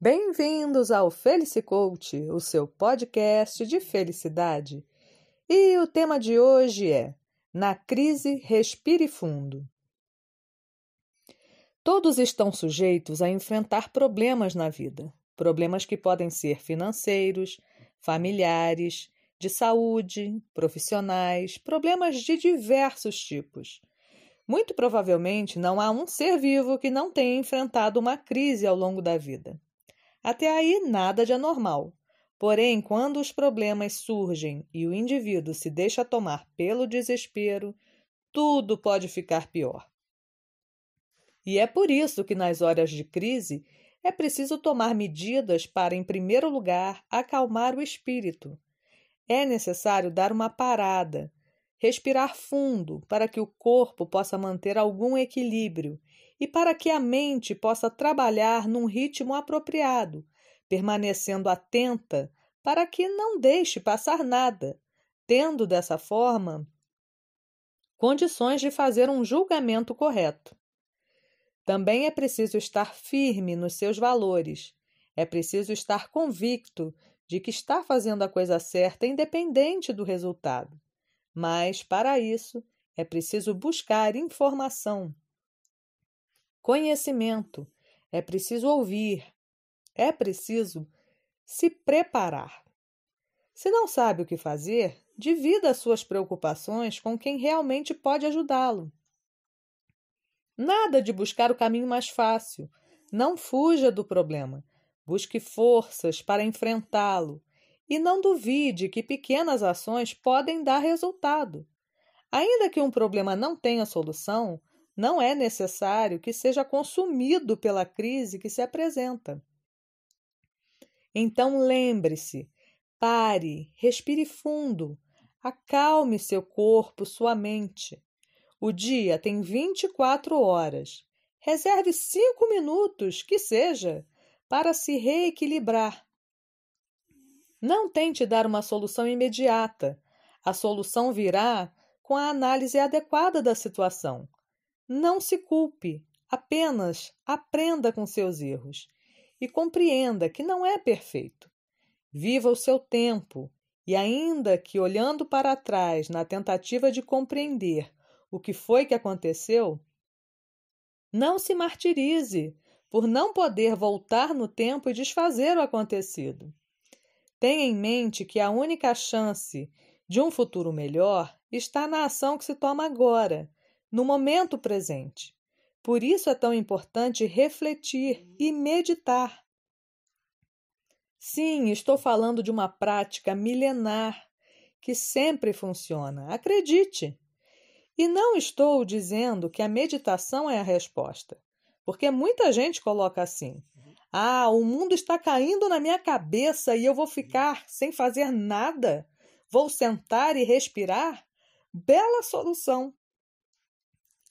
Bem-vindos ao Felicicoach, o seu podcast de felicidade. E o tema de hoje é: Na crise, respire fundo. Todos estão sujeitos a enfrentar problemas na vida. Problemas que podem ser financeiros, familiares, de saúde, profissionais, problemas de diversos tipos. Muito provavelmente não há um ser vivo que não tenha enfrentado uma crise ao longo da vida. Até aí, nada de anormal. Porém, quando os problemas surgem e o indivíduo se deixa tomar pelo desespero, tudo pode ficar pior. E é por isso que, nas horas de crise, é preciso tomar medidas para, em primeiro lugar, acalmar o espírito. É necessário dar uma parada, respirar fundo para que o corpo possa manter algum equilíbrio e para que a mente possa trabalhar num ritmo apropriado, permanecendo atenta para que não deixe passar nada, tendo dessa forma condições de fazer um julgamento correto. Também é preciso estar firme nos seus valores. É preciso estar convicto de que está fazendo a coisa certa, independente do resultado. Mas, para isso, é preciso buscar informação, conhecimento, é preciso ouvir, é preciso se preparar. Se não sabe o que fazer, divida suas preocupações com quem realmente pode ajudá-lo. Nada de buscar o caminho mais fácil. Não fuja do problema. Busque forças para enfrentá-lo e não duvide que pequenas ações podem dar resultado. Ainda que um problema não tenha solução, não é necessário que seja consumido pela crise que se apresenta. Então lembre-se, pare, respire fundo, acalme seu corpo, sua mente. O dia tem 24 horas. Reserve cinco minutos, que seja, para se reequilibrar. Não tente dar uma solução imediata. A solução virá com a análise adequada da situação não se culpe, apenas aprenda com seus erros e compreenda que não é perfeito. Viva o seu tempo e, ainda que olhando para trás na tentativa de compreender o que foi que aconteceu, não se martirize por não poder voltar no tempo e desfazer o acontecido. Tenha em mente que a única chance de um futuro melhor está na ação que se toma agora no momento presente. Por isso é tão importante refletir e meditar. Sim, estou falando de uma prática milenar que sempre funciona. Acredite! E não estou dizendo que a meditação é a resposta, porque muita gente coloca assim: ah, o mundo está caindo na minha cabeça e eu vou ficar sem fazer nada? Vou sentar e respirar? Bela solução!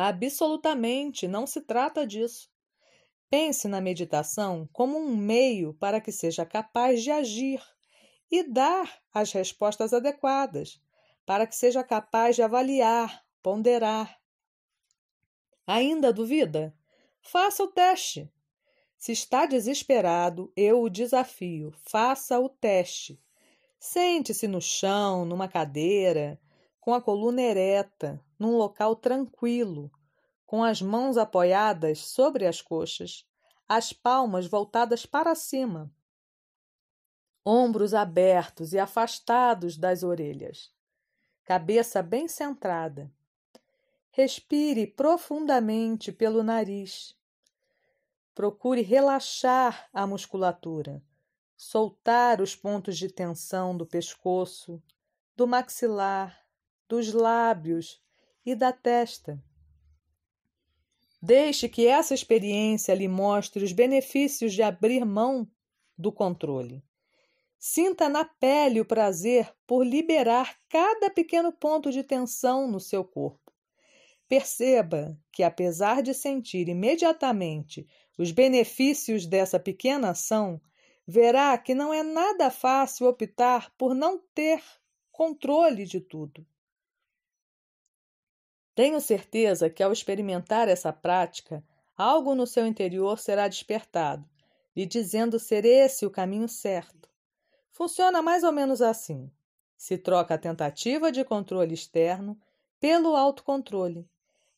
Absolutamente não se trata disso. Pense na meditação como um meio para que seja capaz de agir e dar as respostas adequadas, para que seja capaz de avaliar, ponderar. Ainda duvida? Faça o teste. Se está desesperado, eu o desafio. Faça o teste. Sente-se no chão, numa cadeira, com a coluna ereta, num local tranquilo, com as mãos apoiadas sobre as coxas, as palmas voltadas para cima, ombros abertos e afastados das orelhas, cabeça bem centrada. Respire profundamente pelo nariz. Procure relaxar a musculatura, soltar os pontos de tensão do pescoço, do maxilar, dos lábios e da testa. Deixe que essa experiência lhe mostre os benefícios de abrir mão do controle. Sinta na pele o prazer por liberar cada pequeno ponto de tensão no seu corpo. Perceba que, apesar de sentir imediatamente os benefícios dessa pequena ação, verá que não é nada fácil optar por não ter controle de tudo. Tenho certeza que ao experimentar essa prática, algo no seu interior será despertado lhe dizendo ser esse o caminho certo. Funciona mais ou menos assim: se troca a tentativa de controle externo pelo autocontrole.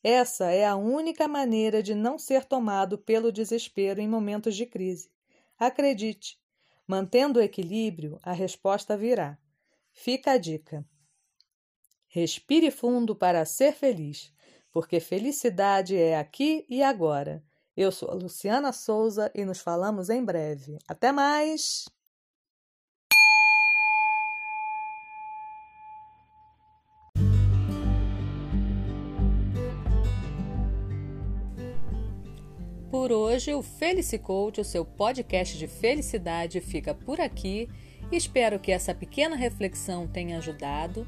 Essa é a única maneira de não ser tomado pelo desespero em momentos de crise. Acredite, mantendo o equilíbrio, a resposta virá. Fica a dica. Respire fundo para ser feliz, porque felicidade é aqui e agora. Eu sou a Luciana Souza e nos falamos em breve. Até mais! Por hoje, o Felicicoach, o seu podcast de felicidade, fica por aqui. Espero que essa pequena reflexão tenha ajudado.